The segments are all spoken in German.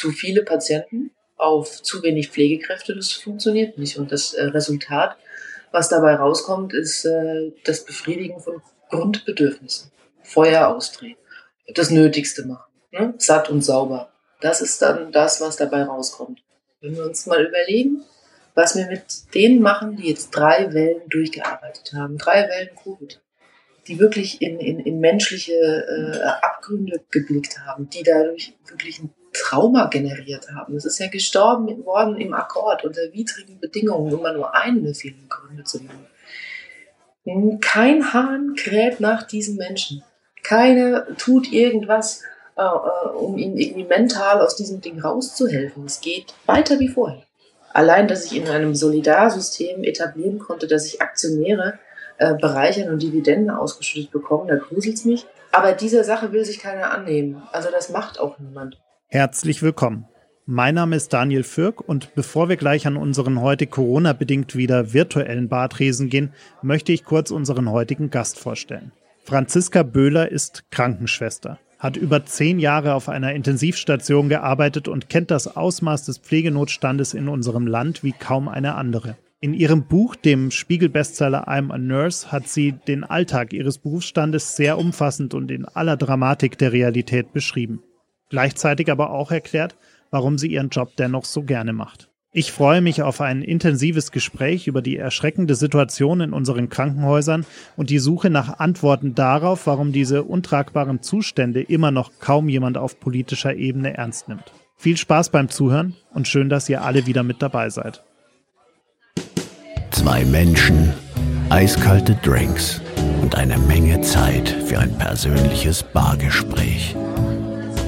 zu viele Patienten auf zu wenig Pflegekräfte. Das funktioniert nicht. Und das äh, Resultat, was dabei rauskommt, ist äh, das Befriedigen von Grundbedürfnissen. Feuer ausdrehen, das Nötigste machen, ne? satt und sauber. Das ist dann das, was dabei rauskommt. Wenn wir uns mal überlegen, was wir mit denen machen, die jetzt drei Wellen durchgearbeitet haben, drei Wellen Covid, die wirklich in, in, in menschliche äh, Abgründe geblickt haben, die dadurch wirklich ein Trauma generiert haben. Es ist ja gestorben worden im Akkord unter widrigen Bedingungen, um mal nur einen der vielen Gründe zu nennen. Kein Hahn kräht nach diesen Menschen. Keiner tut irgendwas, äh, äh, um ihnen irgendwie mental aus diesem Ding rauszuhelfen. Es geht weiter wie vorher. Allein, dass ich in einem Solidarsystem etablieren konnte, dass ich Aktionäre äh, bereichern und Dividenden ausgeschüttet bekommen, da gruselt mich. Aber dieser Sache will sich keiner annehmen. Also das macht auch niemand. Herzlich willkommen. Mein Name ist Daniel Fürk und bevor wir gleich an unseren heute Corona-bedingt wieder virtuellen Bartresen gehen, möchte ich kurz unseren heutigen Gast vorstellen. Franziska Böhler ist Krankenschwester, hat über zehn Jahre auf einer Intensivstation gearbeitet und kennt das Ausmaß des Pflegenotstandes in unserem Land wie kaum eine andere. In ihrem Buch, dem Spiegel-Bestseller I'm a Nurse, hat sie den Alltag ihres Berufsstandes sehr umfassend und in aller Dramatik der Realität beschrieben gleichzeitig aber auch erklärt, warum sie ihren Job dennoch so gerne macht. Ich freue mich auf ein intensives Gespräch über die erschreckende Situation in unseren Krankenhäusern und die Suche nach Antworten darauf, warum diese untragbaren Zustände immer noch kaum jemand auf politischer Ebene ernst nimmt. Viel Spaß beim Zuhören und schön, dass ihr alle wieder mit dabei seid. Zwei Menschen, eiskalte Drinks und eine Menge Zeit für ein persönliches Bargespräch.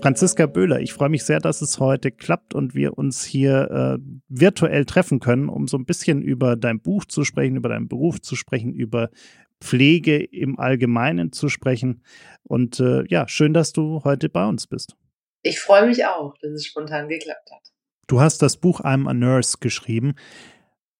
Franziska Böhler, ich freue mich sehr, dass es heute klappt und wir uns hier äh, virtuell treffen können, um so ein bisschen über dein Buch zu sprechen, über deinen Beruf zu sprechen, über Pflege im Allgemeinen zu sprechen. Und äh, ja, schön, dass du heute bei uns bist. Ich freue mich auch, dass es spontan geklappt hat. Du hast das Buch I'm a Nurse geschrieben.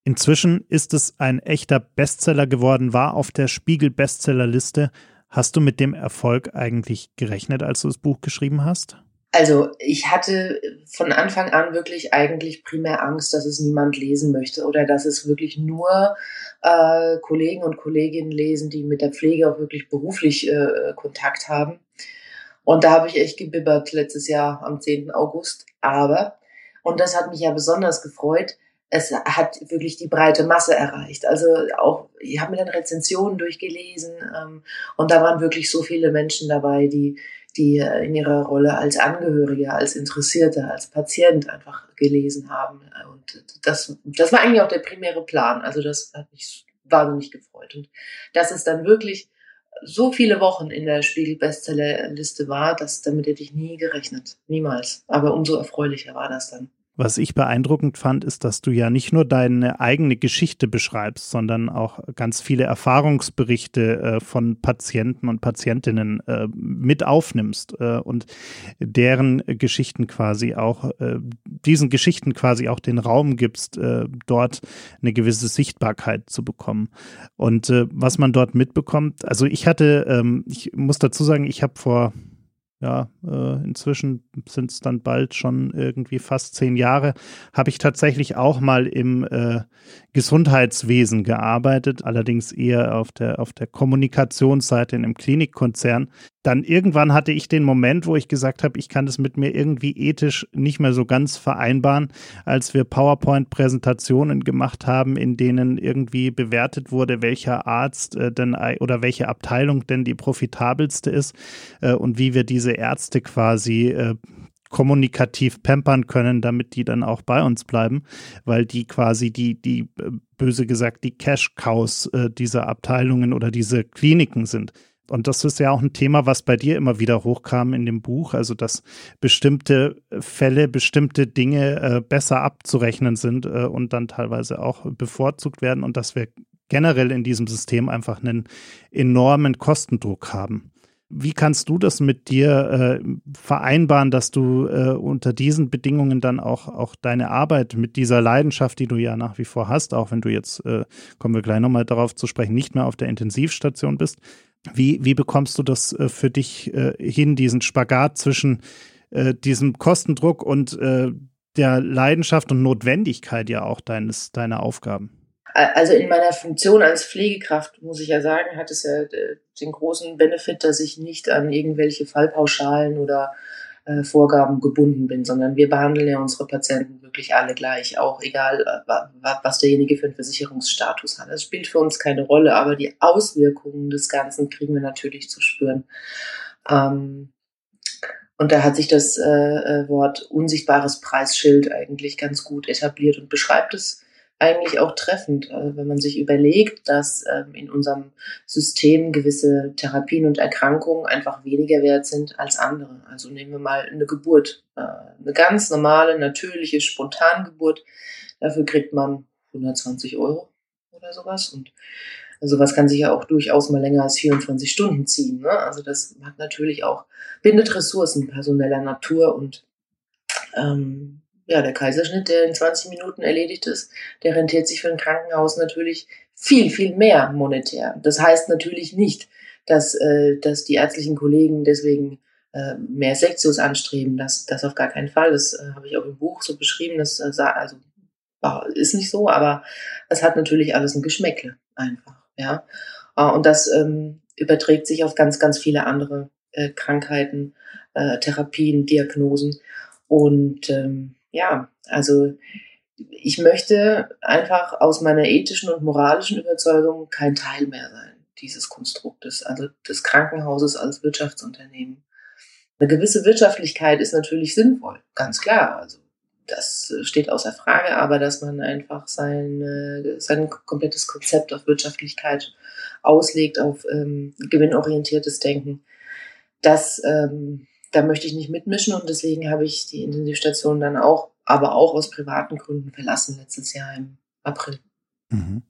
Inzwischen ist es ein echter Bestseller geworden, war auf der Spiegel Bestsellerliste. Hast du mit dem Erfolg eigentlich gerechnet, als du das Buch geschrieben hast? Also ich hatte von Anfang an wirklich eigentlich primär Angst, dass es niemand lesen möchte oder dass es wirklich nur äh, Kollegen und Kolleginnen lesen, die mit der Pflege auch wirklich beruflich äh, Kontakt haben. Und da habe ich echt gebibbert letztes Jahr am 10. August. Aber, und das hat mich ja besonders gefreut, es hat wirklich die breite Masse erreicht. Also auch, ich habe mir dann Rezensionen durchgelesen ähm, und da waren wirklich so viele Menschen dabei, die, die äh, in ihrer Rolle als Angehörige, als Interessierte, als Patient einfach gelesen haben. Und das, das war eigentlich auch der primäre Plan. Also das hat mich wahnsinnig gefreut. Und dass es dann wirklich so viele Wochen in der Spiegel-Bestsellerliste war, das, damit hätte ich nie gerechnet. Niemals. Aber umso erfreulicher war das dann. Was ich beeindruckend fand, ist, dass du ja nicht nur deine eigene Geschichte beschreibst, sondern auch ganz viele Erfahrungsberichte äh, von Patienten und Patientinnen äh, mit aufnimmst äh, und deren Geschichten quasi auch, diesen Geschichten quasi auch den Raum gibst, dort eine gewisse Sichtbarkeit zu bekommen. Und was man dort mitbekommt, also ich hatte, ähm, ich muss dazu sagen, ich habe vor ja, äh, inzwischen sind es dann bald schon irgendwie fast zehn Jahre, habe ich tatsächlich auch mal im äh, Gesundheitswesen gearbeitet, allerdings eher auf der, auf der Kommunikationsseite in einem Klinikkonzern. Dann irgendwann hatte ich den Moment, wo ich gesagt habe, ich kann das mit mir irgendwie ethisch nicht mehr so ganz vereinbaren, als wir PowerPoint-Präsentationen gemacht haben, in denen irgendwie bewertet wurde, welcher Arzt äh, denn oder welche Abteilung denn die profitabelste ist äh, und wie wir diese Ärzte quasi äh, kommunikativ pampern können, damit die dann auch bei uns bleiben, weil die quasi die, die äh, böse gesagt, die Cash-Cows äh, dieser Abteilungen oder diese Kliniken sind. Und das ist ja auch ein Thema, was bei dir immer wieder hochkam in dem Buch, also dass bestimmte Fälle, bestimmte Dinge äh, besser abzurechnen sind äh, und dann teilweise auch bevorzugt werden und dass wir generell in diesem System einfach einen enormen Kostendruck haben. Wie kannst du das mit dir äh, vereinbaren, dass du äh, unter diesen Bedingungen dann auch, auch deine Arbeit mit dieser Leidenschaft, die du ja nach wie vor hast, auch wenn du jetzt, äh, kommen wir gleich nochmal darauf zu sprechen, nicht mehr auf der Intensivstation bist, wie, wie bekommst du das äh, für dich äh, hin, diesen Spagat zwischen äh, diesem Kostendruck und der Leidenschaft und Notwendigkeit ja auch deines, deiner Aufgaben? Also in meiner Funktion als Pflegekraft, muss ich ja sagen, hat es ja äh, den großen Benefit, dass ich nicht an irgendwelche Fallpauschalen oder äh, Vorgaben gebunden bin, sondern wir behandeln ja unsere Patienten wirklich alle gleich, auch egal, äh, was derjenige für einen Versicherungsstatus hat. Das spielt für uns keine Rolle, aber die Auswirkungen des Ganzen kriegen wir natürlich zu spüren. Ähm, und da hat sich das Wort unsichtbares Preisschild eigentlich ganz gut etabliert und beschreibt es eigentlich auch treffend, äh, wenn man sich überlegt, dass ähm, in unserem System gewisse Therapien und Erkrankungen einfach weniger wert sind als andere. Also nehmen wir mal eine Geburt, äh, eine ganz normale, natürliche Spontangeburt. Dafür kriegt man 120 Euro oder sowas. Und sowas kann sich ja auch durchaus mal länger als 24 Stunden ziehen. Ne? Also das hat natürlich auch, bindet Ressourcen personeller Natur und ähm, ja, der Kaiserschnitt, der in 20 Minuten erledigt ist, der rentiert sich für ein Krankenhaus natürlich viel, viel mehr monetär. Das heißt natürlich nicht, dass, äh, dass die ärztlichen Kollegen deswegen äh, mehr Sektios anstreben. Das, das auf gar keinen Fall. Das äh, habe ich auch im Buch so beschrieben. Das äh, also ist nicht so, aber es hat natürlich alles ein Geschmäckle einfach. Ja, äh, und das ähm, überträgt sich auf ganz, ganz viele andere äh, Krankheiten, äh, Therapien, Diagnosen und ähm, ja, also ich möchte einfach aus meiner ethischen und moralischen Überzeugung kein Teil mehr sein dieses Konstruktes, also des Krankenhauses als Wirtschaftsunternehmen. Eine gewisse Wirtschaftlichkeit ist natürlich sinnvoll, ganz klar. Also das steht außer Frage, aber dass man einfach sein, sein komplettes Konzept auf Wirtschaftlichkeit auslegt, auf ähm, gewinnorientiertes Denken, das ähm, da möchte ich nicht mitmischen und deswegen habe ich die Intensivstation dann auch, aber auch aus privaten Gründen verlassen letztes Jahr im April. Mhm.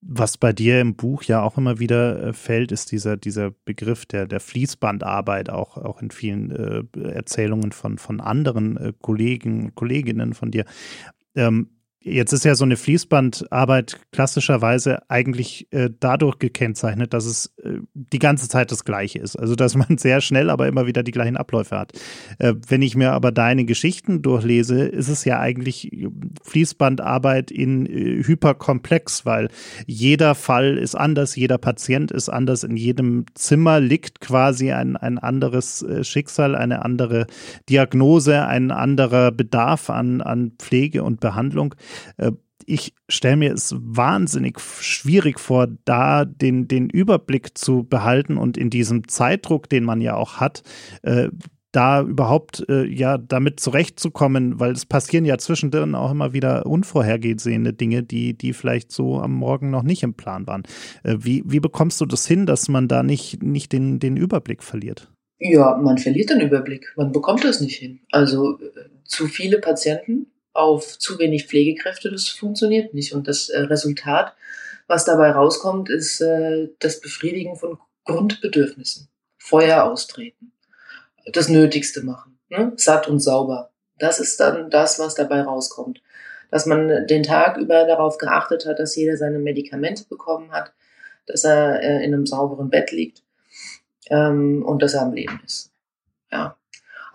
Was bei dir im Buch ja auch immer wieder äh, fällt, ist dieser, dieser Begriff der, der Fließbandarbeit, auch, auch in vielen äh, Erzählungen von, von anderen äh, Kollegen, Kolleginnen von dir. Ähm, Jetzt ist ja so eine Fließbandarbeit klassischerweise eigentlich äh, dadurch gekennzeichnet, dass es äh, die ganze Zeit das Gleiche ist. Also, dass man sehr schnell aber immer wieder die gleichen Abläufe hat. Äh, wenn ich mir aber deine Geschichten durchlese, ist es ja eigentlich Fließbandarbeit in äh, hyperkomplex, weil jeder Fall ist anders, jeder Patient ist anders, in jedem Zimmer liegt quasi ein, ein anderes äh, Schicksal, eine andere Diagnose, ein anderer Bedarf an, an Pflege und Behandlung. Äh, ich stelle mir es wahnsinnig schwierig vor, da den, den Überblick zu behalten und in diesem Zeitdruck, den man ja auch hat, äh, da überhaupt äh, ja damit zurechtzukommen, weil es passieren ja zwischendrin auch immer wieder unvorhergesehene Dinge, die, die vielleicht so am Morgen noch nicht im Plan waren. Äh, wie, wie bekommst du das hin, dass man da nicht, nicht den, den Überblick verliert? Ja, man verliert den Überblick. Man bekommt das nicht hin. Also äh, zu viele Patienten auf zu wenig Pflegekräfte, das funktioniert nicht. Und das äh, Resultat, was dabei rauskommt, ist äh, das Befriedigen von Grundbedürfnissen. Feuer austreten, das Nötigste machen, ne? satt und sauber. Das ist dann das, was dabei rauskommt. Dass man den Tag über darauf geachtet hat, dass jeder seine Medikamente bekommen hat, dass er äh, in einem sauberen Bett liegt ähm, und dass er am Leben ist. Ja.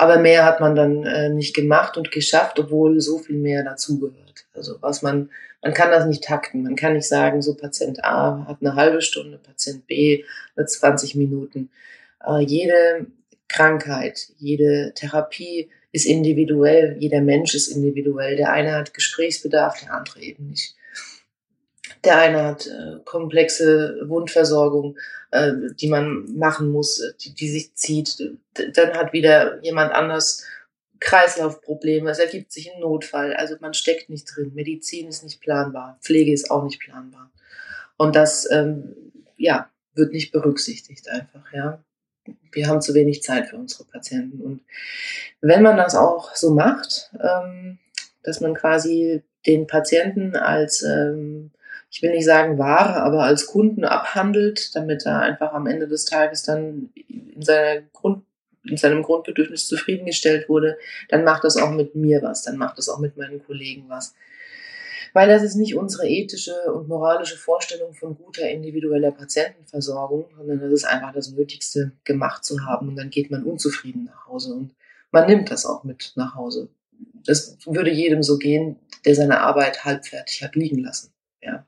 Aber mehr hat man dann äh, nicht gemacht und geschafft, obwohl so viel mehr dazugehört. Also was man, man kann das nicht takten. Man kann nicht sagen, so Patient A hat eine halbe Stunde, Patient B eine 20 Minuten. Äh, jede Krankheit, jede Therapie ist individuell. Jeder Mensch ist individuell. Der eine hat Gesprächsbedarf, der andere eben nicht. Der eine hat äh, komplexe Wundversorgung, äh, die man machen muss, äh, die, die sich zieht. Dann hat wieder jemand anders Kreislaufprobleme. Es ergibt sich ein Notfall. Also man steckt nicht drin. Medizin ist nicht planbar. Pflege ist auch nicht planbar. Und das, ähm, ja, wird nicht berücksichtigt einfach, ja. Wir haben zu wenig Zeit für unsere Patienten. Und wenn man das auch so macht, ähm, dass man quasi den Patienten als, ähm, ich will nicht sagen Ware, aber als Kunden abhandelt, damit er einfach am Ende des Tages dann in, seiner Grund, in seinem Grundbedürfnis zufriedengestellt wurde, dann macht das auch mit mir was, dann macht das auch mit meinen Kollegen was. Weil das ist nicht unsere ethische und moralische Vorstellung von guter individueller Patientenversorgung, sondern das ist einfach das Nötigste gemacht zu haben und dann geht man unzufrieden nach Hause und man nimmt das auch mit nach Hause das würde jedem so gehen, der seine Arbeit halbfertig hat liegen lassen. Ja.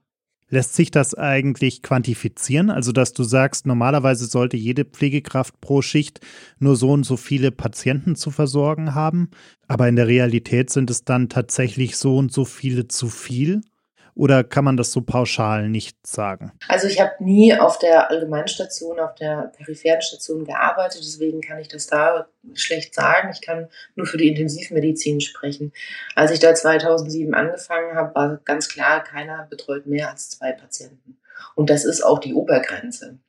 Lässt sich das eigentlich quantifizieren? Also, dass du sagst, normalerweise sollte jede Pflegekraft pro Schicht nur so und so viele Patienten zu versorgen haben, aber in der Realität sind es dann tatsächlich so und so viele zu viel? Oder kann man das so pauschal nicht sagen? Also ich habe nie auf der Allgemeinstation, auf der peripheren Station gearbeitet, deswegen kann ich das da schlecht sagen. Ich kann nur für die Intensivmedizin sprechen. Als ich da 2007 angefangen habe, war ganz klar, keiner betreut mehr als zwei Patienten. Und das ist auch die Obergrenze.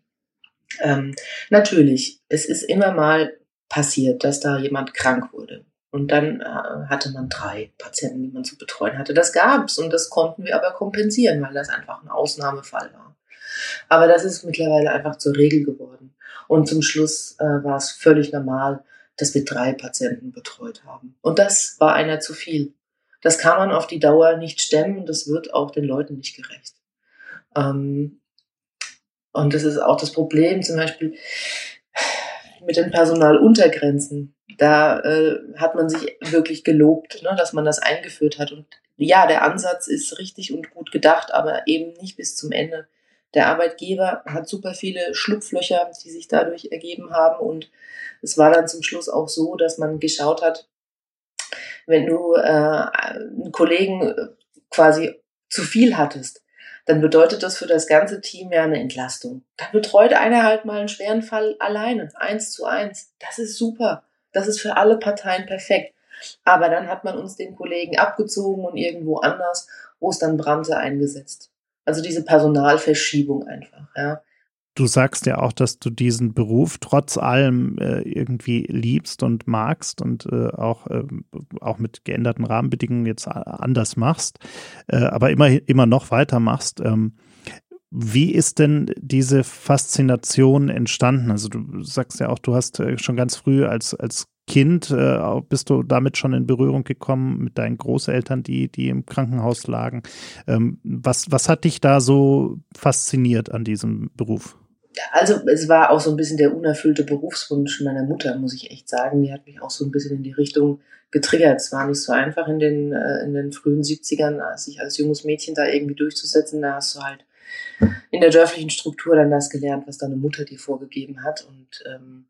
Ähm, natürlich, es ist immer mal passiert, dass da jemand krank wurde. Und dann äh, hatte man drei Patienten, die man zu betreuen hatte. Das gab es und das konnten wir aber kompensieren, weil das einfach ein Ausnahmefall war. Aber das ist mittlerweile einfach zur Regel geworden. Und zum Schluss äh, war es völlig normal, dass wir drei Patienten betreut haben. Und das war einer zu viel. Das kann man auf die Dauer nicht stemmen und das wird auch den Leuten nicht gerecht. Ähm, und das ist auch das Problem, zum Beispiel mit den Personaluntergrenzen da äh, hat man sich wirklich gelobt, ne, dass man das eingeführt hat. Und ja, der Ansatz ist richtig und gut gedacht, aber eben nicht bis zum Ende. Der Arbeitgeber hat super viele Schlupflöcher, die sich dadurch ergeben haben. Und es war dann zum Schluss auch so, dass man geschaut hat, wenn du äh, einen Kollegen quasi zu viel hattest, dann bedeutet das für das ganze Team ja eine Entlastung. Dann betreut einer halt mal einen schweren Fall alleine, eins zu eins. Das ist super. Das ist für alle Parteien perfekt. Aber dann hat man uns den Kollegen abgezogen und irgendwo anders, wo es dann brannte, eingesetzt. Also diese Personalverschiebung einfach, ja. Du sagst ja auch, dass du diesen Beruf trotz allem äh, irgendwie liebst und magst und äh, auch, äh, auch mit geänderten Rahmenbedingungen jetzt anders machst, äh, aber immer, immer noch weitermachst. Ähm, wie ist denn diese Faszination entstanden? Also du sagst ja auch, du hast äh, schon ganz früh als, als Kind, äh, bist du damit schon in Berührung gekommen mit deinen Großeltern, die, die im Krankenhaus lagen. Ähm, was, was hat dich da so fasziniert an diesem Beruf? Also es war auch so ein bisschen der unerfüllte Berufswunsch meiner Mutter, muss ich echt sagen. Die hat mich auch so ein bisschen in die Richtung getriggert. Es war nicht so einfach in den, äh, in den frühen 70ern, sich als junges Mädchen da irgendwie durchzusetzen. Da hast du halt in der dörflichen Struktur dann das gelernt, was deine Mutter dir vorgegeben hat. Und ähm,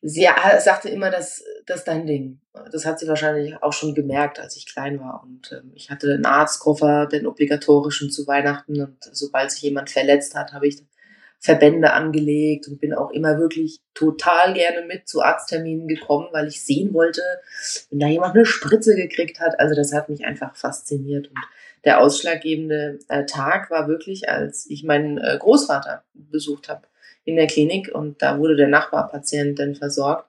sie sagte immer, dass das dein Ding. Das hat sie wahrscheinlich auch schon gemerkt, als ich klein war. Und ähm, ich hatte einen Arztkoffer, den obligatorischen zu Weihnachten. Und sobald sich jemand verletzt hat, habe ich Verbände angelegt und bin auch immer wirklich total gerne mit zu Arztterminen gekommen, weil ich sehen wollte, wenn da jemand eine Spritze gekriegt hat. Also das hat mich einfach fasziniert. Und der ausschlaggebende äh, Tag war wirklich, als ich meinen äh, Großvater besucht habe in der Klinik und da wurde der Nachbarpatient dann versorgt.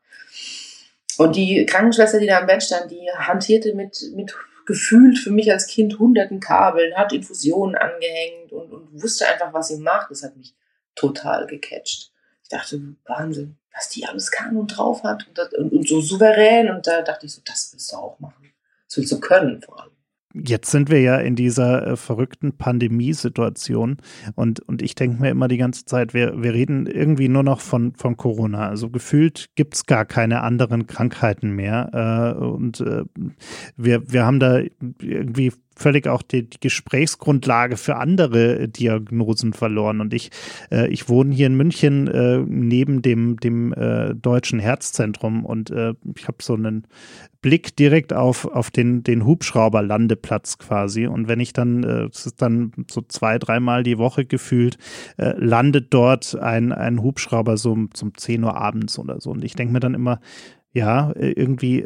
Und die Krankenschwester, die da am Bett stand, die hantierte mit, mit gefühlt für mich als Kind hunderten Kabeln, hat Infusionen angehängt und, und wusste einfach, was sie macht. Das hat mich total gecatcht. Ich dachte, Wahnsinn, was die alles kann und drauf hat und, das, und, und so souverän. Und da dachte ich so, das willst du auch machen. Das willst du können vor allem. Jetzt sind wir ja in dieser äh, verrückten Pandemiesituation und, und ich denke mir immer die ganze Zeit, wir, wir reden irgendwie nur noch von, von Corona. Also gefühlt gibt es gar keine anderen Krankheiten mehr. Äh, und äh, wir, wir haben da irgendwie völlig auch die, die Gesprächsgrundlage für andere Diagnosen verloren. Und ich, äh, ich wohne hier in München äh, neben dem, dem äh, Deutschen Herzzentrum und äh, ich habe so einen Blick direkt auf, auf den, den Hubschrauberlandeplatz quasi. Und wenn ich dann, äh, es ist dann so zwei, dreimal die Woche gefühlt, äh, landet dort ein, ein Hubschrauber so zum 10 Uhr abends oder so. Und ich denke mir dann immer, ja, irgendwie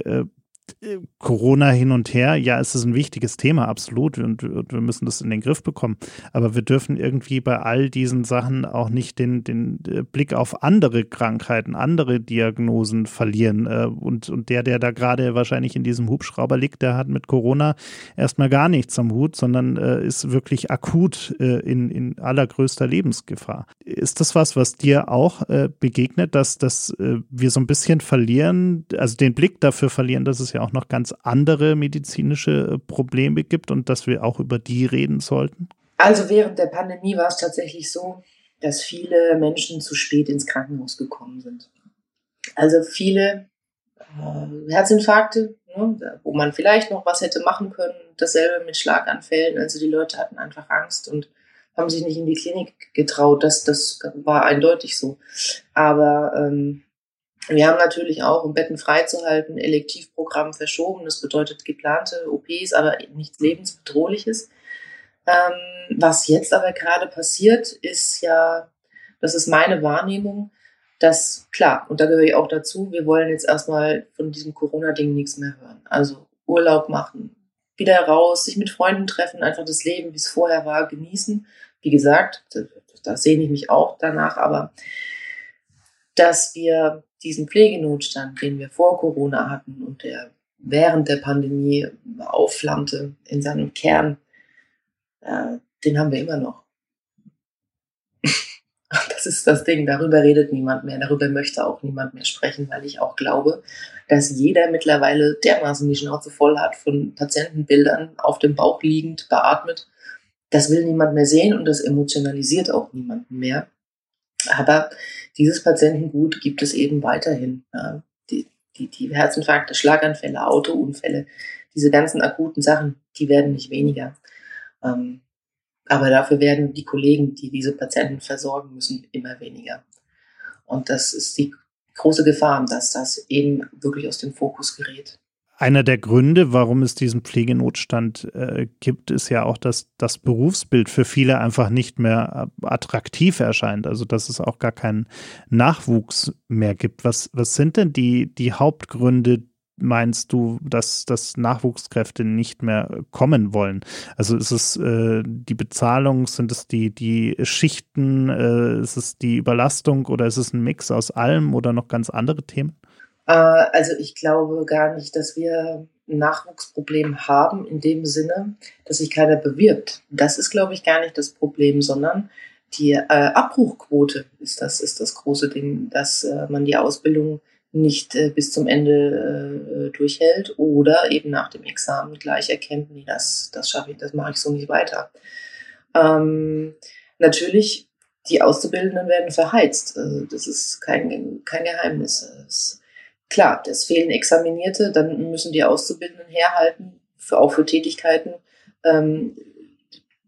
Corona hin und her, ja, es ist ein wichtiges Thema, absolut, und, und, wir müssen das in den Griff bekommen. Aber wir dürfen irgendwie bei all diesen Sachen auch nicht den, den äh, Blick auf andere Krankheiten, andere Diagnosen verlieren. Äh, und, und der, der da gerade wahrscheinlich in diesem Hubschrauber liegt, der hat mit Corona erstmal gar nichts am Hut, sondern äh, ist wirklich akut in, in allergrößter Lebensgefahr. Ist das was, was dir auch begegnet, dass, dass wir so ein bisschen verlieren, also den Blick dafür verlieren, dass es ja auch noch ganz andere medizinische äh, Probleme gibt und dass wir auch über die reden sollten? Also während der Pandemie war es tatsächlich so, dass viele Menschen zu spät ins Krankenhaus gekommen sind. Also viele äh, Herzinfarkte, ne, wo man vielleicht noch was hätte machen können. Dasselbe mit Schlaganfällen. Also die Leute hatten einfach Angst und haben sich nicht in die Klinik getraut. Das, das war eindeutig so. Aber ähm, wir haben natürlich auch, um Betten freizuhalten, Elektivprogramm verschoben. Das bedeutet geplante OPs, aber nichts lebensbedrohliches. Ähm, was jetzt aber gerade passiert, ist ja, das ist meine Wahrnehmung, dass, klar, und da gehöre ich auch dazu, wir wollen jetzt erstmal von diesem Corona-Ding nichts mehr hören. Also Urlaub machen, wieder raus, sich mit Freunden treffen, einfach das Leben, wie es vorher war, genießen. Wie gesagt, da, da sehne ich mich auch danach, aber dass wir diesen Pflegenotstand, den wir vor Corona hatten und der während der Pandemie aufflammte in seinem Kern, äh, den haben wir immer noch. das ist das Ding, darüber redet niemand mehr, darüber möchte auch niemand mehr sprechen, weil ich auch glaube, dass jeder mittlerweile dermaßen die Schnauze voll hat von Patientenbildern auf dem Bauch liegend, beatmet. Das will niemand mehr sehen und das emotionalisiert auch niemanden mehr. Aber dieses Patientengut gibt es eben weiterhin. Ja. Die, die, die Herzinfarkte, Schlaganfälle, Autounfälle, diese ganzen akuten Sachen, die werden nicht weniger. Ähm, aber dafür werden die Kollegen, die diese Patienten versorgen müssen, immer weniger. Und das ist die große Gefahr, dass das eben wirklich aus dem Fokus gerät. Einer der Gründe, warum es diesen Pflegenotstand äh, gibt, ist ja auch, dass das Berufsbild für viele einfach nicht mehr äh, attraktiv erscheint. Also dass es auch gar keinen Nachwuchs mehr gibt. Was, was sind denn die, die Hauptgründe, meinst du, dass, dass Nachwuchskräfte nicht mehr kommen wollen? Also ist es äh, die Bezahlung, sind es die, die Schichten, äh, ist es die Überlastung oder ist es ein Mix aus allem oder noch ganz andere Themen? Äh, also ich glaube gar nicht, dass wir ein Nachwuchsproblem haben in dem Sinne, dass sich keiner bewirbt. Das ist, glaube ich, gar nicht das Problem, sondern die äh, Abbruchquote ist das, ist das große Ding, dass äh, man die Ausbildung nicht äh, bis zum Ende äh, durchhält oder eben nach dem Examen gleich erkennt, nee, das, das schaffe ich, das mache ich so nicht weiter. Ähm, natürlich, die Auszubildenden werden verheizt. Also das ist kein, kein Geheimnis. Es, Klar, es fehlen Examinierte, dann müssen die Auszubildenden herhalten, für, auch für Tätigkeiten, ähm,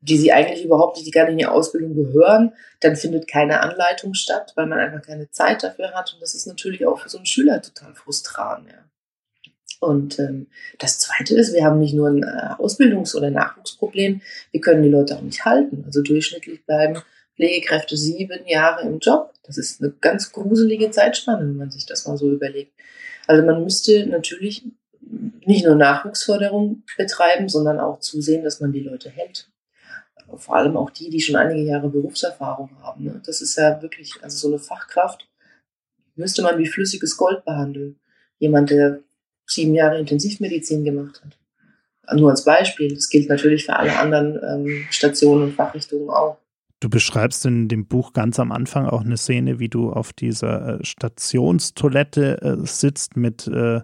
die sie eigentlich überhaupt nicht, die gar nicht in die Ausbildung gehören. Dann findet keine Anleitung statt, weil man einfach keine Zeit dafür hat. Und das ist natürlich auch für so einen Schüler total frustrant. Ja. Und ähm, das Zweite ist, wir haben nicht nur ein äh, Ausbildungs- oder Nachwuchsproblem, wir können die Leute auch nicht halten. Also durchschnittlich bleiben Pflegekräfte sieben Jahre im Job. Das ist eine ganz gruselige Zeitspanne, wenn man sich das mal so überlegt. Also man müsste natürlich nicht nur Nachwuchsförderung betreiben, sondern auch zusehen, dass man die Leute hält. Vor allem auch die, die schon einige Jahre Berufserfahrung haben. Ne? Das ist ja wirklich, also so eine Fachkraft müsste man wie flüssiges Gold behandeln. Jemand, der sieben Jahre Intensivmedizin gemacht hat. Nur als Beispiel. Das gilt natürlich für alle anderen ähm, Stationen und Fachrichtungen auch. Du beschreibst in dem Buch ganz am Anfang auch eine Szene, wie du auf dieser äh, Stationstoilette äh, sitzt mit äh,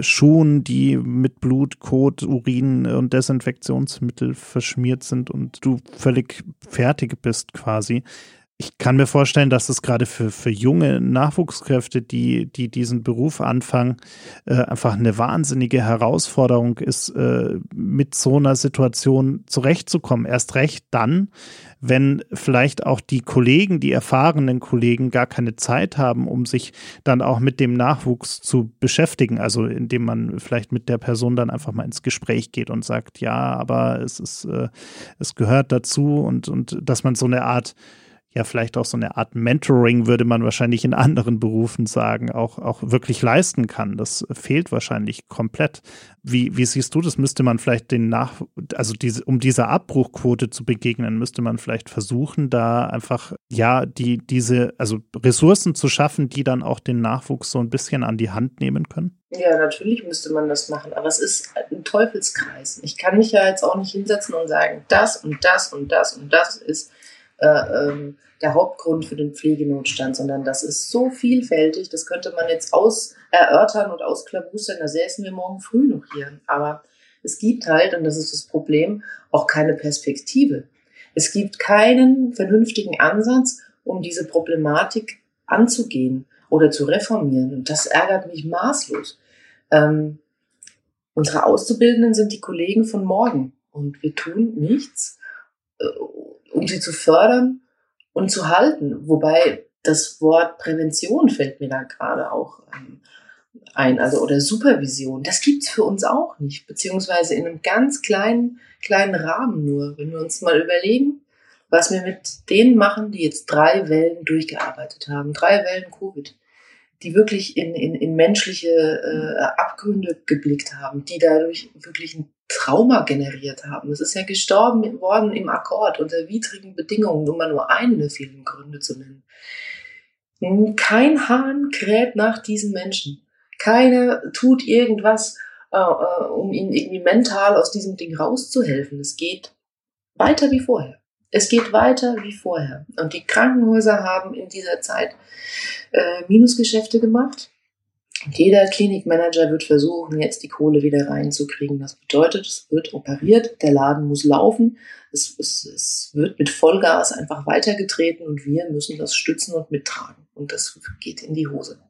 Schuhen, die mit Blut, Kot, Urin und Desinfektionsmittel verschmiert sind und du völlig fertig bist quasi ich kann mir vorstellen, dass es gerade für, für junge Nachwuchskräfte, die, die diesen Beruf anfangen, äh, einfach eine wahnsinnige Herausforderung ist, äh, mit so einer Situation zurechtzukommen. Erst recht dann, wenn vielleicht auch die Kollegen, die erfahrenen Kollegen gar keine Zeit haben, um sich dann auch mit dem Nachwuchs zu beschäftigen. Also indem man vielleicht mit der Person dann einfach mal ins Gespräch geht und sagt, ja, aber es ist, äh, es gehört dazu und, und dass man so eine Art ja vielleicht auch so eine Art Mentoring, würde man wahrscheinlich in anderen Berufen sagen, auch, auch wirklich leisten kann. Das fehlt wahrscheinlich komplett. Wie, wie siehst du das? Müsste man vielleicht den Nach, also diese, um dieser Abbruchquote zu begegnen, müsste man vielleicht versuchen, da einfach, ja, die, diese, also Ressourcen zu schaffen, die dann auch den Nachwuchs so ein bisschen an die Hand nehmen können? Ja, natürlich müsste man das machen, aber es ist ein Teufelskreis. Ich kann mich ja jetzt auch nicht hinsetzen und sagen, das und das und das und das ist äh, ähm, der Hauptgrund für den Pflegenotstand, sondern das ist so vielfältig, das könnte man jetzt aus erörtern und ausklabustern, da säßen wir morgen früh noch hier. Aber es gibt halt, und das ist das Problem, auch keine Perspektive. Es gibt keinen vernünftigen Ansatz, um diese Problematik anzugehen oder zu reformieren. Und das ärgert mich maßlos. Ähm, unsere Auszubildenden sind die Kollegen von morgen und wir tun nichts, äh, um sie zu fördern und zu halten. Wobei das Wort Prävention fällt mir da gerade auch ähm, ein, also oder Supervision. Das gibt's für uns auch nicht, beziehungsweise in einem ganz kleinen kleinen Rahmen nur. Wenn wir uns mal überlegen, was wir mit denen machen, die jetzt drei Wellen durchgearbeitet haben, drei Wellen Covid die wirklich in, in, in menschliche äh, Abgründe geblickt haben, die dadurch wirklich ein Trauma generiert haben. Es ist ja gestorben worden im Akkord unter widrigen Bedingungen, um mal nur einen der vielen Gründe zu nennen. Kein Hahn kräht nach diesen Menschen. Keiner tut irgendwas, äh, äh, um ihnen irgendwie mental aus diesem Ding rauszuhelfen. Es geht weiter wie vorher. Es geht weiter wie vorher. Und die Krankenhäuser haben in dieser Zeit äh, Minusgeschäfte gemacht. Jeder Klinikmanager wird versuchen, jetzt die Kohle wieder reinzukriegen. Das bedeutet, es wird operiert, der Laden muss laufen, es, es, es wird mit Vollgas einfach weitergetreten und wir müssen das stützen und mittragen. Und das geht in die Hose.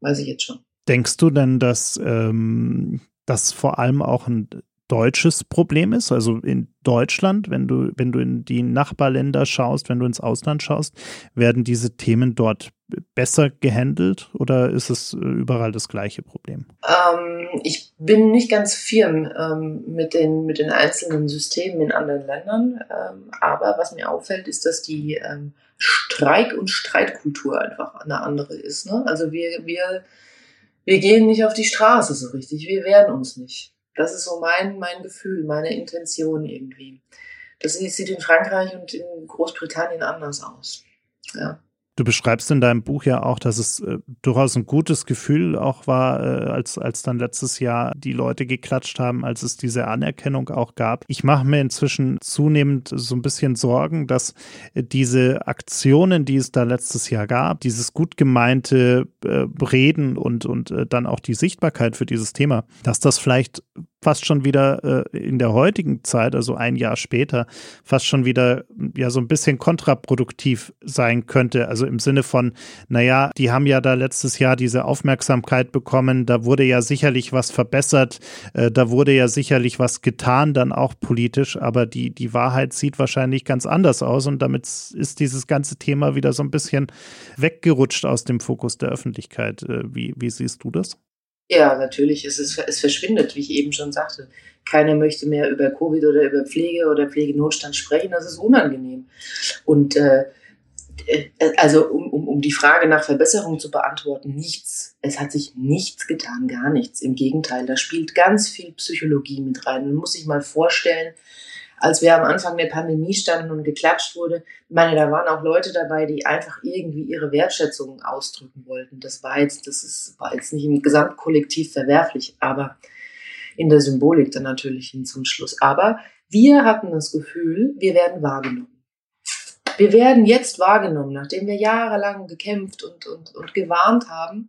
Weiß ich jetzt schon. Denkst du denn, dass ähm, das vor allem auch ein deutsches Problem ist. Also in Deutschland, wenn du, wenn du in die Nachbarländer schaust, wenn du ins Ausland schaust, werden diese Themen dort besser gehandelt oder ist es äh, überall das gleiche Problem? Ähm, ich bin nicht ganz firm ähm, mit, den, mit den einzelnen Systemen in anderen Ländern, ähm, aber was mir auffällt, ist, dass die ähm, Streik- und Streitkultur einfach eine andere ist. Ne? Also wir, wir, wir gehen nicht auf die Straße so richtig, wir wehren uns nicht. Das ist so mein, mein Gefühl, meine Intention irgendwie. Das sieht in Frankreich und in Großbritannien anders aus. Ja. Du beschreibst in deinem Buch ja auch, dass es äh, durchaus ein gutes Gefühl auch war, äh, als, als dann letztes Jahr die Leute geklatscht haben, als es diese Anerkennung auch gab. Ich mache mir inzwischen zunehmend so ein bisschen Sorgen, dass äh, diese Aktionen, die es da letztes Jahr gab, dieses gut gemeinte äh, Reden und, und äh, dann auch die Sichtbarkeit für dieses Thema, dass das vielleicht fast schon wieder äh, in der heutigen Zeit, also ein Jahr später, fast schon wieder ja so ein bisschen kontraproduktiv sein könnte. Also im Sinne von, naja, die haben ja da letztes Jahr diese Aufmerksamkeit bekommen, da wurde ja sicherlich was verbessert, äh, da wurde ja sicherlich was getan, dann auch politisch, aber die, die Wahrheit sieht wahrscheinlich ganz anders aus und damit ist dieses ganze Thema wieder so ein bisschen weggerutscht aus dem Fokus der Öffentlichkeit. Äh, wie, wie siehst du das? Ja, natürlich. Es, ist, es verschwindet, wie ich eben schon sagte. Keiner möchte mehr über Covid oder über Pflege oder Pflegenotstand sprechen. Das ist unangenehm. Und äh, äh, also um, um, um die Frage nach Verbesserung zu beantworten, nichts. Es hat sich nichts getan, gar nichts. Im Gegenteil, da spielt ganz viel Psychologie mit rein. Man muss sich mal vorstellen, als wir am Anfang der Pandemie standen und geklatscht wurde, ich meine, da waren auch Leute dabei, die einfach irgendwie ihre Wertschätzung ausdrücken wollten. Das war jetzt, das ist, war jetzt nicht im Gesamtkollektiv verwerflich, aber in der Symbolik dann natürlich hin zum Schluss. Aber wir hatten das Gefühl, wir werden wahrgenommen. Wir werden jetzt wahrgenommen, nachdem wir jahrelang gekämpft und, und, und gewarnt haben.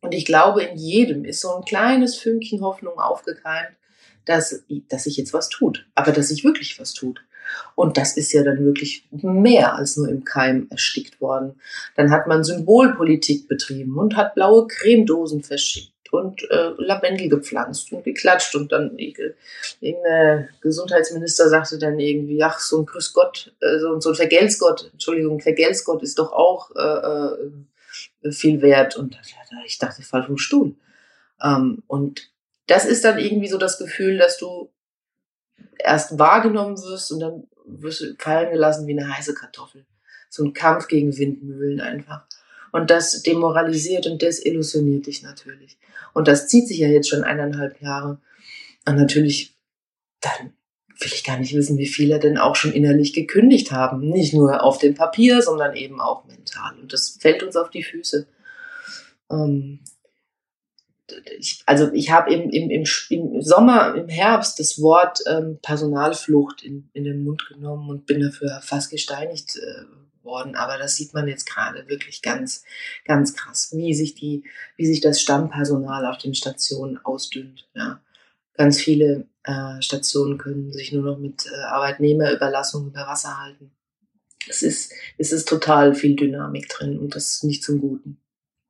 Und ich glaube, in jedem ist so ein kleines Fünkchen Hoffnung aufgekeimt, dass, dass sich jetzt was tut, aber dass sich wirklich was tut. Und das ist ja dann wirklich mehr als nur im Keim erstickt worden. Dann hat man Symbolpolitik betrieben und hat blaue Cremedosen verschickt und äh, Lavendel gepflanzt und geklatscht und dann irgendein Gesundheitsminister sagte dann irgendwie, ach, so ein Grüß Gott, äh, so, so ein Vergeltsgott, Entschuldigung, Vergeltsgott ist doch auch äh, äh, viel wert. Und ich dachte, ich fall vom Stuhl. Ähm, und das ist dann irgendwie so das Gefühl, dass du erst wahrgenommen wirst und dann wirst du fallen gelassen wie eine heiße Kartoffel. so ein Kampf gegen Windmühlen einfach. Und das demoralisiert und desillusioniert dich natürlich. Und das zieht sich ja jetzt schon eineinhalb Jahre. Und natürlich, dann will ich gar nicht wissen, wie viele denn auch schon innerlich gekündigt haben. Nicht nur auf dem Papier, sondern eben auch mental. Und das fällt uns auf die Füße. Ähm, ich, also ich habe im, im, im, im, Sommer, im Herbst das Wort ähm, Personalflucht in, in den Mund genommen und bin dafür fast gesteinigt äh, worden. Aber das sieht man jetzt gerade wirklich ganz, ganz krass, wie sich die, wie sich das Stammpersonal auf den Stationen ausdünnt. Ja. Ganz viele äh, Stationen können sich nur noch mit äh, Arbeitnehmerüberlassung über Wasser halten. Es ist, es ist total viel Dynamik drin und das ist nicht zum Guten.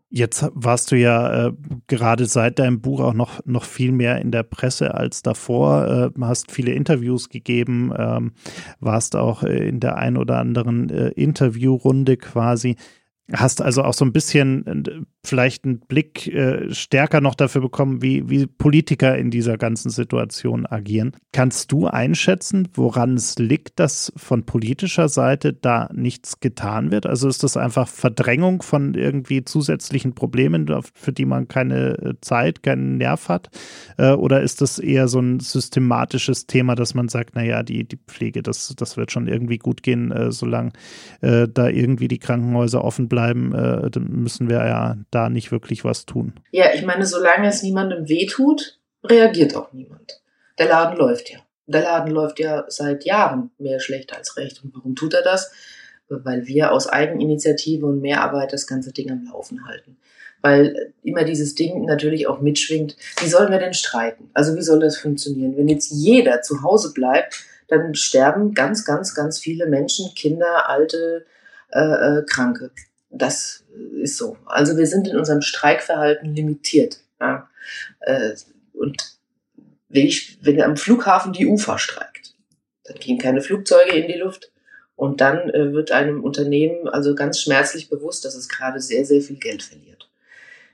Jetzt warst du ja äh, gerade seit deinem Buch auch noch, noch viel mehr in der Presse als davor, äh, hast viele Interviews gegeben, ähm, warst auch äh, in der ein oder anderen äh, Interviewrunde quasi. Hast also auch so ein bisschen äh, vielleicht einen Blick äh, stärker noch dafür bekommen, wie, wie Politiker in dieser ganzen Situation agieren. Kannst du einschätzen, woran es liegt, dass von politischer Seite da nichts getan wird? Also ist das einfach Verdrängung von irgendwie zusätzlichen Problemen, für die man keine äh, Zeit, keinen Nerv hat? Äh, oder ist das eher so ein systematisches Thema, dass man sagt, naja, die, die Pflege, das, das wird schon irgendwie gut gehen, äh, solange äh, da irgendwie die Krankenhäuser offen bleiben, äh, müssen wir ja da nicht wirklich was tun. Ja, ich meine, solange es niemandem wehtut, reagiert auch niemand. Der Laden läuft ja. Der Laden läuft ja seit Jahren mehr schlecht als recht. Und warum tut er das? Weil wir aus Eigeninitiative und Mehrarbeit das ganze Ding am Laufen halten. Weil immer dieses Ding natürlich auch mitschwingt. Wie sollen wir denn streiken? Also wie soll das funktionieren? Wenn jetzt jeder zu Hause bleibt, dann sterben ganz, ganz, ganz viele Menschen, Kinder, Alte, äh, äh, Kranke. Das ist so. Also wir sind in unserem Streikverhalten limitiert. Ja. Äh, und wenn, ich, wenn am Flughafen die UFA streikt, dann gehen keine Flugzeuge in die Luft. Und dann äh, wird einem Unternehmen also ganz schmerzlich bewusst, dass es gerade sehr, sehr viel Geld verliert.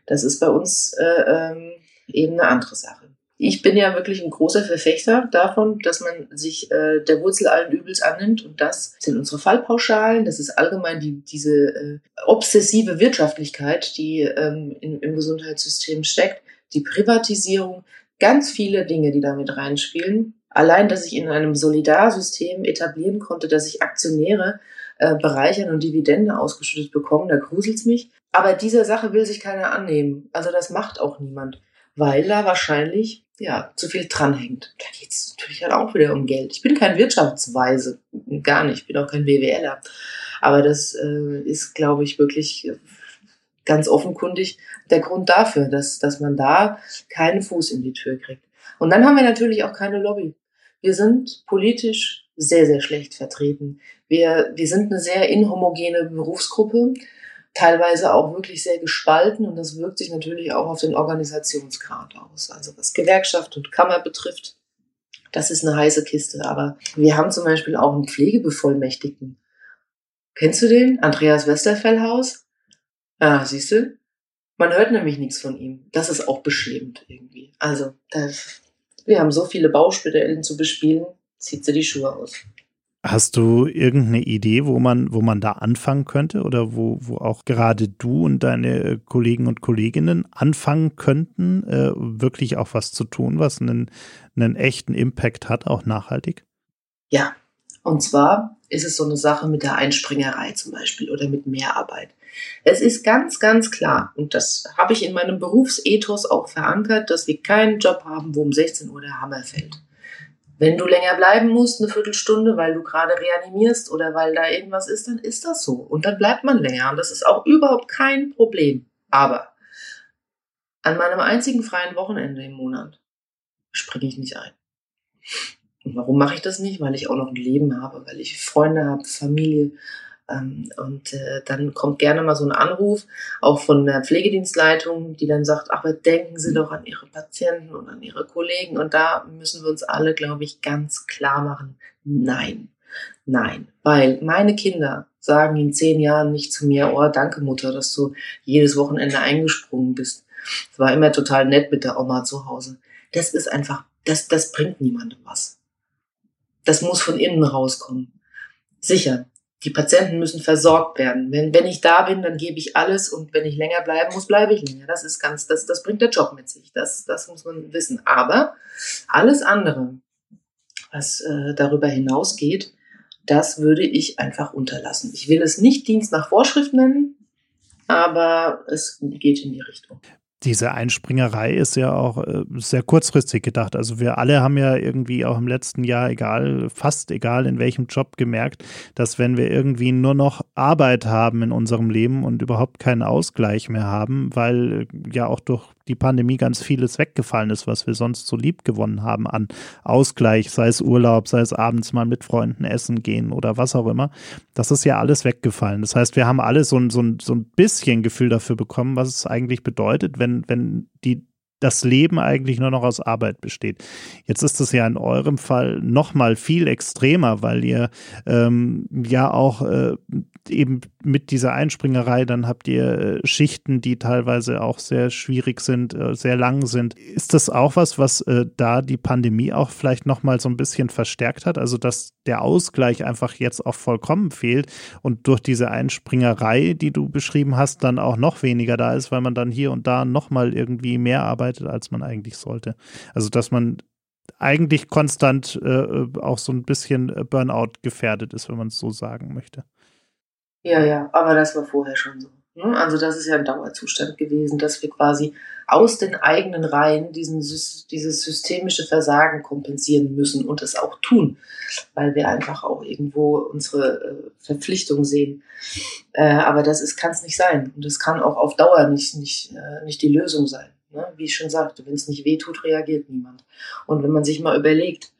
Das ist bei uns äh, ähm, eben eine andere Sache ich bin ja wirklich ein großer Verfechter davon, dass man sich äh, der Wurzel allen Übels annimmt. Und das sind unsere Fallpauschalen. Das ist allgemein die, diese äh, obsessive Wirtschaftlichkeit, die ähm, in, im Gesundheitssystem steckt. Die Privatisierung, ganz viele Dinge, die damit reinspielen. Allein, dass ich in einem Solidarsystem etablieren konnte, dass ich Aktionäre äh, bereichern und Dividende ausgeschüttet bekommen, da gruselt's mich. Aber dieser Sache will sich keiner annehmen. Also das macht auch niemand weil da wahrscheinlich ja zu viel dranhängt. Da geht es natürlich halt auch wieder um Geld. Ich bin kein Wirtschaftsweise, gar nicht, ich bin auch kein BWLer. Aber das äh, ist, glaube ich, wirklich ganz offenkundig der Grund dafür, dass, dass man da keinen Fuß in die Tür kriegt. Und dann haben wir natürlich auch keine Lobby. Wir sind politisch sehr, sehr schlecht vertreten. Wir, wir sind eine sehr inhomogene Berufsgruppe teilweise auch wirklich sehr gespalten und das wirkt sich natürlich auch auf den Organisationsgrad aus. Also was Gewerkschaft und Kammer betrifft, das ist eine heiße Kiste. Aber wir haben zum Beispiel auch einen Pflegebevollmächtigten. Kennst du den? Andreas Westerfellhaus? Ah, siehst du? Man hört nämlich nichts von ihm. Das ist auch beschämend irgendwie. Also, das, wir haben so viele Baustellen zu bespielen, zieht sie die Schuhe aus. Hast du irgendeine Idee, wo man, wo man da anfangen könnte oder wo, wo auch gerade du und deine Kollegen und Kolleginnen anfangen könnten, äh, wirklich auch was zu tun, was einen, einen echten Impact hat, auch nachhaltig? Ja, und zwar ist es so eine Sache mit der Einspringerei zum Beispiel oder mit Mehrarbeit. Es ist ganz, ganz klar, und das habe ich in meinem Berufsethos auch verankert, dass wir keinen Job haben, wo um 16 Uhr der Hammer fällt. Wenn du länger bleiben musst, eine Viertelstunde, weil du gerade reanimierst oder weil da irgendwas ist, dann ist das so. Und dann bleibt man länger. Und das ist auch überhaupt kein Problem. Aber an meinem einzigen freien Wochenende im Monat springe ich nicht ein. Und warum mache ich das nicht? Weil ich auch noch ein Leben habe, weil ich Freunde habe, Familie, und äh, dann kommt gerne mal so ein Anruf, auch von der Pflegedienstleitung, die dann sagt, aber denken Sie doch an Ihre Patienten und an Ihre Kollegen. Und da müssen wir uns alle, glaube ich, ganz klar machen, nein. Nein, weil meine Kinder sagen in zehn Jahren nicht zu mir, oh, danke Mutter, dass du jedes Wochenende eingesprungen bist. Es war immer total nett mit der Oma zu Hause. Das ist einfach, das, das bringt niemandem was. Das muss von innen rauskommen. Sicher, die Patienten müssen versorgt werden. Wenn, wenn ich da bin, dann gebe ich alles und wenn ich länger bleiben muss, bleibe ich länger. Das ist ganz, das, das bringt der Job mit sich. Das, das muss man wissen. Aber alles andere, was äh, darüber hinausgeht, das würde ich einfach unterlassen. Ich will es nicht Dienst nach Vorschrift nennen, aber es geht in die Richtung diese Einspringerei ist ja auch äh, sehr kurzfristig gedacht. Also wir alle haben ja irgendwie auch im letzten Jahr, egal, fast egal in welchem Job, gemerkt, dass wenn wir irgendwie nur noch Arbeit haben in unserem Leben und überhaupt keinen Ausgleich mehr haben, weil äh, ja auch durch die Pandemie ganz vieles weggefallen ist, was wir sonst so lieb gewonnen haben an Ausgleich, sei es Urlaub, sei es abends mal mit Freunden essen gehen oder was auch immer. Das ist ja alles weggefallen. Das heißt, wir haben alle so ein, so ein, so ein bisschen Gefühl dafür bekommen, was es eigentlich bedeutet, wenn, wenn die das Leben eigentlich nur noch aus Arbeit besteht. Jetzt ist es ja in eurem Fall noch mal viel extremer, weil ihr ähm, ja auch äh, eben mit dieser Einspringerei, dann habt ihr äh, Schichten, die teilweise auch sehr schwierig sind, äh, sehr lang sind. Ist das auch was, was äh, da die Pandemie auch vielleicht noch mal so ein bisschen verstärkt hat? Also, dass der Ausgleich einfach jetzt auch vollkommen fehlt und durch diese Einspringerei, die du beschrieben hast, dann auch noch weniger da ist, weil man dann hier und da noch mal irgendwie mehr arbeitet, als man eigentlich sollte. Also, dass man eigentlich konstant äh, auch so ein bisschen Burnout gefährdet ist, wenn man es so sagen möchte. Ja, ja, aber das war vorher schon so. Ne? Also das ist ja ein Dauerzustand gewesen, dass wir quasi aus den eigenen Reihen diesen, dieses systemische Versagen kompensieren müssen und es auch tun, weil wir einfach auch irgendwo unsere äh, Verpflichtung sehen. Äh, aber das kann es nicht sein und das kann auch auf Dauer nicht, nicht, äh, nicht die Lösung sein. Ne? Wie ich schon sagte, wenn es nicht weh tut, reagiert niemand. Und wenn man sich mal überlegt,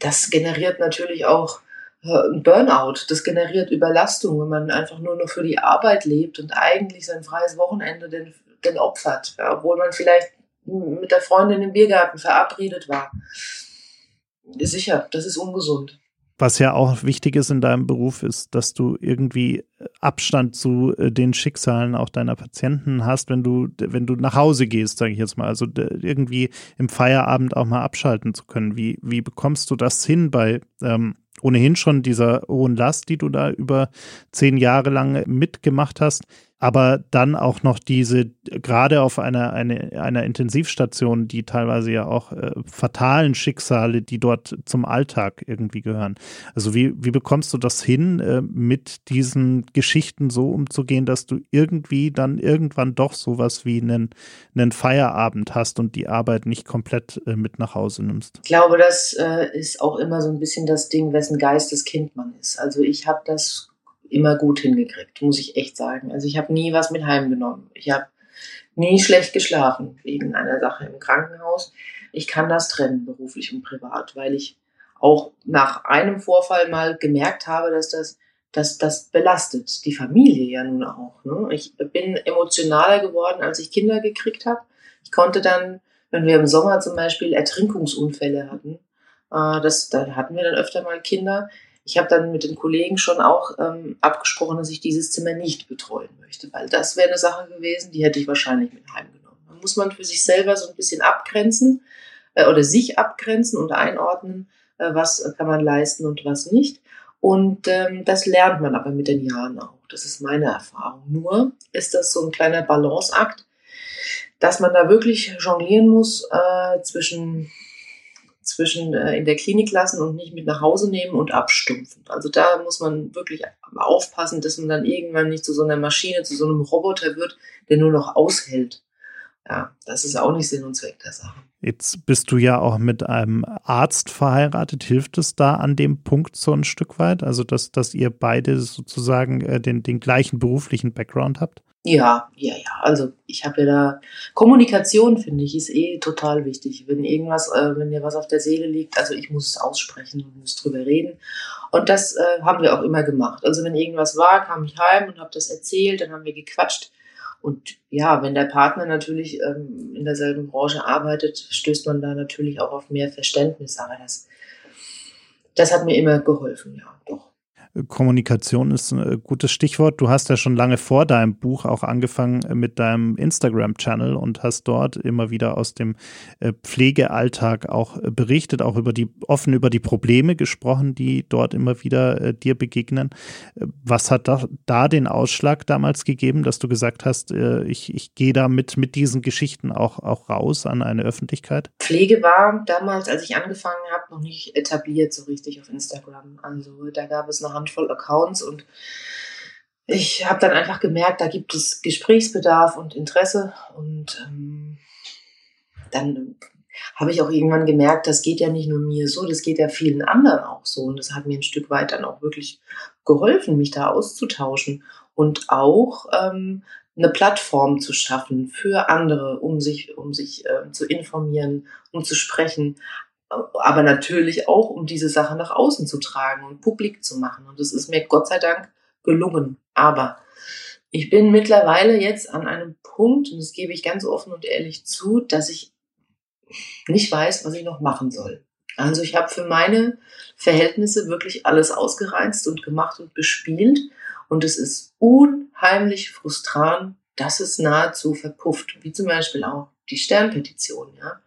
das generiert natürlich auch Burnout, das generiert Überlastung, wenn man einfach nur noch für die Arbeit lebt und eigentlich sein freies Wochenende den, den opfert, obwohl man vielleicht mit der Freundin im Biergarten verabredet war. Sicher, das ist ungesund. Was ja auch wichtig ist in deinem Beruf, ist, dass du irgendwie Abstand zu äh, den Schicksalen auch deiner Patienten hast, wenn du, wenn du nach Hause gehst, sage ich jetzt mal. Also irgendwie im Feierabend auch mal abschalten zu können. Wie, wie bekommst du das hin bei ähm, ohnehin schon dieser hohen Last, die du da über zehn Jahre lang mitgemacht hast, aber dann auch noch diese, gerade auf einer, eine, einer Intensivstation, die teilweise ja auch äh, fatalen Schicksale, die dort zum Alltag irgendwie gehören. Also wie, wie bekommst du das hin, äh, mit diesen Geschichten so umzugehen, dass du irgendwie dann irgendwann doch sowas wie einen, einen Feierabend hast und die Arbeit nicht komplett äh, mit nach Hause nimmst? Ich glaube, das äh, ist auch immer so ein bisschen das Ding, wessen Geistes Kind man ist. Also ich habe das immer gut hingekriegt, muss ich echt sagen. Also ich habe nie was mit heimgenommen. Ich habe nie schlecht geschlafen wegen einer Sache im Krankenhaus. Ich kann das trennen, beruflich und privat, weil ich auch nach einem Vorfall mal gemerkt habe, dass das, dass das belastet die Familie ja nun auch. Ne? Ich bin emotionaler geworden, als ich Kinder gekriegt habe. Ich konnte dann, wenn wir im Sommer zum Beispiel Ertrinkungsunfälle hatten, äh, das, da hatten wir dann öfter mal Kinder, ich habe dann mit den Kollegen schon auch ähm, abgesprochen, dass ich dieses Zimmer nicht betreuen möchte, weil das wäre eine Sache gewesen, die hätte ich wahrscheinlich mit heimgenommen. Da muss man für sich selber so ein bisschen abgrenzen äh, oder sich abgrenzen und einordnen, äh, was kann man leisten und was nicht. Und ähm, das lernt man aber mit den Jahren auch. Das ist meine Erfahrung. Nur ist das so ein kleiner Balanceakt, dass man da wirklich jonglieren muss äh, zwischen zwischen äh, in der Klinik lassen und nicht mit nach Hause nehmen und abstumpfen. Also da muss man wirklich aufpassen, dass man dann irgendwann nicht zu so einer Maschine, zu so einem Roboter wird, der nur noch aushält. Ja, das ist auch nicht Sinn und Zweck der Sache. Jetzt bist du ja auch mit einem Arzt verheiratet. Hilft es da an dem Punkt so ein Stück weit? Also, dass, dass ihr beide sozusagen äh, den, den gleichen beruflichen Background habt? Ja, ja, ja. Also ich habe ja da Kommunikation finde ich ist eh total wichtig. Wenn irgendwas, äh, wenn dir was auf der Seele liegt, also ich muss es aussprechen und muss drüber reden. Und das äh, haben wir auch immer gemacht. Also wenn irgendwas war, kam ich heim und habe das erzählt, dann haben wir gequatscht. Und ja, wenn der Partner natürlich ähm, in derselben Branche arbeitet, stößt man da natürlich auch auf mehr Verständnis. Aber das, das hat mir immer geholfen, ja, doch. Kommunikation ist ein gutes Stichwort. Du hast ja schon lange vor deinem Buch auch angefangen mit deinem Instagram-Channel und hast dort immer wieder aus dem äh, Pflegealltag auch berichtet, auch über die offen über die Probleme gesprochen, die dort immer wieder äh, dir begegnen. Was hat da, da, den Ausschlag damals gegeben, dass du gesagt hast, äh, ich, ich gehe da mit, mit diesen Geschichten auch, auch raus an eine Öffentlichkeit? Pflege war damals, als ich angefangen habe, noch nicht etabliert so richtig auf Instagram. Also da gab es eine Handvoll Accounts und ich habe dann einfach gemerkt, da gibt es Gesprächsbedarf und Interesse und ähm, dann habe ich auch irgendwann gemerkt, das geht ja nicht nur mir so, das geht ja vielen anderen auch so. Und das hat mir ein Stück weit dann auch wirklich geholfen, mich da auszutauschen und auch ähm, eine Plattform zu schaffen für andere, um sich, um sich äh, zu informieren, um zu sprechen, aber natürlich auch, um diese Sache nach außen zu tragen und publik zu machen. Und das ist mir Gott sei Dank gelungen. Aber ich bin mittlerweile jetzt an einem Punkt, und das gebe ich ganz offen und ehrlich zu, dass ich nicht weiß, was ich noch machen soll. Also ich habe für meine Verhältnisse wirklich alles ausgereizt und gemacht und bespielt. Und es ist unheimlich frustrant, dass es nahezu verpufft. Wie zum Beispiel auch die Sternpetition, ja.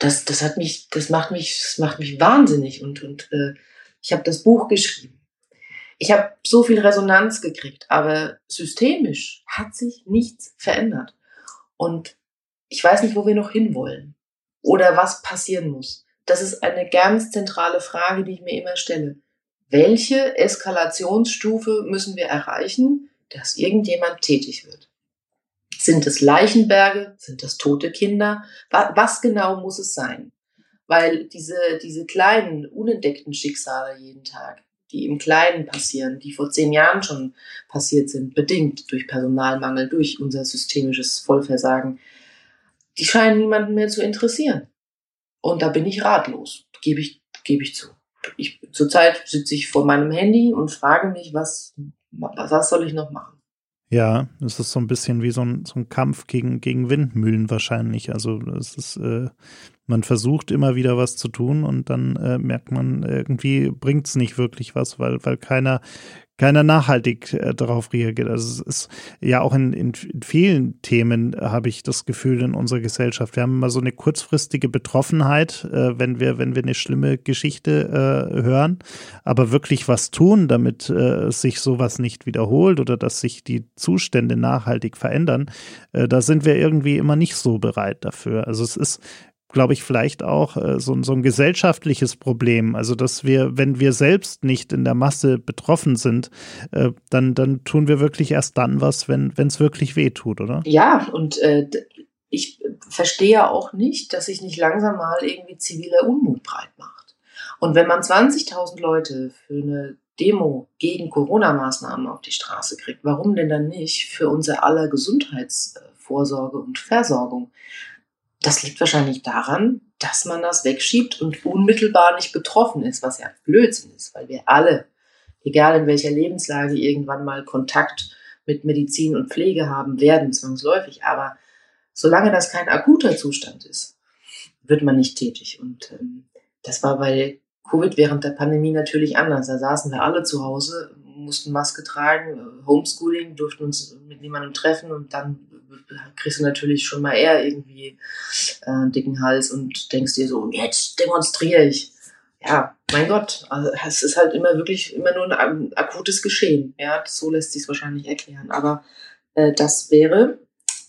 Das, das hat mich, das macht mich, das macht mich wahnsinnig und, und äh, ich habe das Buch geschrieben. Ich habe so viel Resonanz gekriegt, aber systemisch hat sich nichts verändert. Und ich weiß nicht, wo wir noch hinwollen oder was passieren muss. Das ist eine ganz zentrale Frage, die ich mir immer stelle. Welche Eskalationsstufe müssen wir erreichen, dass irgendjemand tätig wird? Sind es Leichenberge? Sind das tote Kinder? Was genau muss es sein? Weil diese, diese kleinen, unentdeckten Schicksale jeden Tag, die im Kleinen passieren, die vor zehn Jahren schon passiert sind, bedingt durch Personalmangel, durch unser systemisches Vollversagen, die scheinen niemanden mehr zu interessieren. Und da bin ich ratlos, gebe ich, gebe ich zu. Ich, zurzeit sitze ich vor meinem Handy und frage mich, was, was soll ich noch machen? Ja, es ist so ein bisschen wie so ein, so ein Kampf gegen, gegen Windmühlen wahrscheinlich. Also es ist, äh, man versucht immer wieder was zu tun und dann äh, merkt man, irgendwie bringt es nicht wirklich was, weil, weil keiner, keiner nachhaltig äh, darauf reagiert. Also es ist ja auch in, in, vielen Themen äh, habe ich das Gefühl in unserer Gesellschaft. Wir haben immer so eine kurzfristige Betroffenheit, äh, wenn wir, wenn wir eine schlimme Geschichte äh, hören, aber wirklich was tun, damit äh, sich sowas nicht wiederholt oder dass sich die Zustände nachhaltig verändern, äh, da sind wir irgendwie immer nicht so bereit dafür. Also es ist glaube ich, vielleicht auch äh, so, so ein gesellschaftliches Problem. Also, dass wir, wenn wir selbst nicht in der Masse betroffen sind, äh, dann, dann tun wir wirklich erst dann was, wenn es wirklich weh tut, oder? Ja, und äh, ich verstehe auch nicht, dass sich nicht langsam mal irgendwie ziviler Unmut breit macht. Und wenn man 20.000 Leute für eine Demo gegen Corona-Maßnahmen auf die Straße kriegt, warum denn dann nicht für unser aller Gesundheitsvorsorge und Versorgung? Das liegt wahrscheinlich daran, dass man das wegschiebt und unmittelbar nicht betroffen ist, was ja Blödsinn ist, weil wir alle, egal in welcher Lebenslage, irgendwann mal Kontakt mit Medizin und Pflege haben werden, zwangsläufig. Aber solange das kein akuter Zustand ist, wird man nicht tätig. Und ähm, das war bei Covid während der Pandemie natürlich anders. Da saßen wir alle zu Hause, mussten Maske tragen, Homeschooling, durften uns mit niemandem treffen und dann kriegst du natürlich schon mal eher irgendwie äh, einen dicken Hals und denkst dir so, jetzt demonstriere ich. Ja, mein Gott, also es ist halt immer wirklich immer nur ein akutes Geschehen. Ja, so lässt sich es wahrscheinlich erklären. Aber äh, das wäre,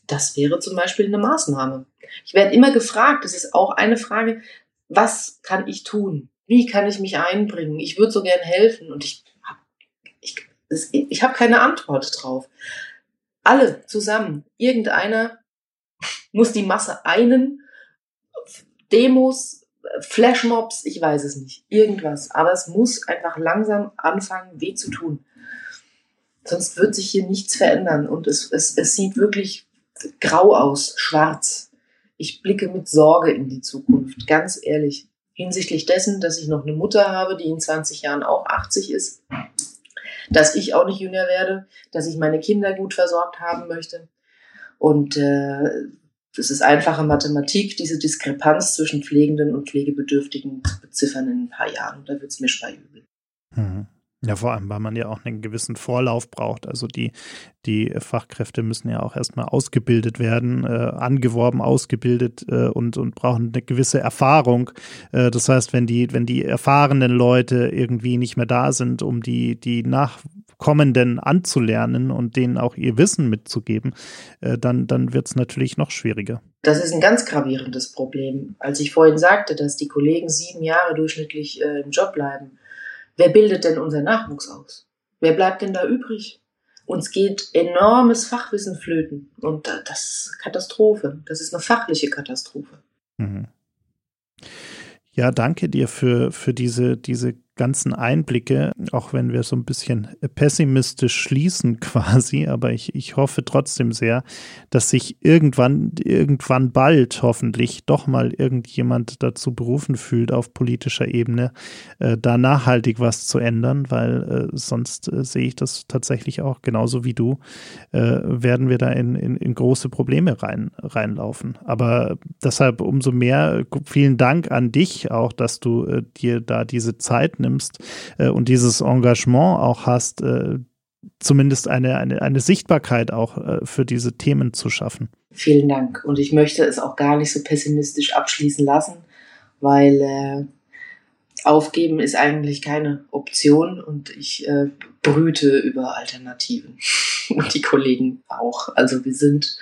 das wäre zum Beispiel eine Maßnahme. Ich werde immer gefragt, das ist auch eine Frage, was kann ich tun? Wie kann ich mich einbringen? Ich würde so gern helfen und ich habe ich, ich hab keine Antwort drauf. Alle zusammen. Irgendeiner muss die Masse einen. Demos, Flashmobs, ich weiß es nicht. Irgendwas. Aber es muss einfach langsam anfangen, weh zu tun. Sonst wird sich hier nichts verändern. Und es, es, es sieht wirklich grau aus, schwarz. Ich blicke mit Sorge in die Zukunft, ganz ehrlich. Hinsichtlich dessen, dass ich noch eine Mutter habe, die in 20 Jahren auch 80 ist dass ich auch nicht jünger werde, dass ich meine Kinder gut versorgt haben möchte. Und äh, es ist einfache Mathematik, diese Diskrepanz zwischen Pflegenden und Pflegebedürftigen zu beziffern in ein paar Jahren. Da wird es mir schwer übel. Mhm. Ja, vor allem, weil man ja auch einen gewissen Vorlauf braucht. Also die, die Fachkräfte müssen ja auch erstmal ausgebildet werden, äh, angeworben, ausgebildet äh, und, und brauchen eine gewisse Erfahrung. Äh, das heißt, wenn die, wenn die erfahrenen Leute irgendwie nicht mehr da sind, um die, die Nachkommenden anzulernen und denen auch ihr Wissen mitzugeben, äh, dann, dann wird es natürlich noch schwieriger. Das ist ein ganz gravierendes Problem. Als ich vorhin sagte, dass die Kollegen sieben Jahre durchschnittlich äh, im Job bleiben, Wer bildet denn unser Nachwuchs aus? Wer bleibt denn da übrig? Uns geht enormes Fachwissen flöten. Und das ist Katastrophe. Das ist eine fachliche Katastrophe. Mhm. Ja, danke dir für, für diese, diese ganzen Einblicke, auch wenn wir so ein bisschen pessimistisch schließen quasi, aber ich, ich hoffe trotzdem sehr, dass sich irgendwann, irgendwann bald hoffentlich doch mal irgendjemand dazu berufen fühlt, auf politischer Ebene äh, da nachhaltig was zu ändern, weil äh, sonst äh, sehe ich das tatsächlich auch genauso wie du, äh, werden wir da in, in, in große Probleme rein, reinlaufen. Aber deshalb umso mehr vielen Dank an dich auch, dass du äh, dir da diese Zeit nimmst nimmst äh, und dieses Engagement auch hast, äh, zumindest eine, eine, eine Sichtbarkeit auch äh, für diese Themen zu schaffen. Vielen Dank. Und ich möchte es auch gar nicht so pessimistisch abschließen lassen, weil äh, aufgeben ist eigentlich keine Option und ich äh, brüte über Alternativen. und die Kollegen auch. Also wir sind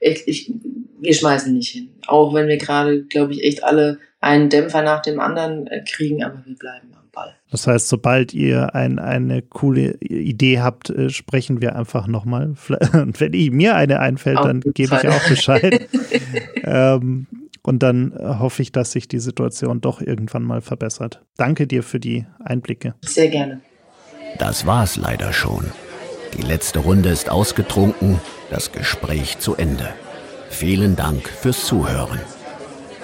echt, ich, wir schmeißen nicht hin. Auch wenn wir gerade, glaube ich, echt alle einen Dämpfer nach dem anderen äh, kriegen, aber wir bleiben Ball. Das heißt, sobald ihr ein, eine coole Idee habt, äh, sprechen wir einfach nochmal. Und wenn mir eine einfällt, Auf dann gebe ich auch Bescheid. ähm, und dann äh, hoffe ich, dass sich die Situation doch irgendwann mal verbessert. Danke dir für die Einblicke. Sehr gerne. Das war's leider schon. Die letzte Runde ist ausgetrunken, das Gespräch zu Ende. Vielen Dank fürs Zuhören.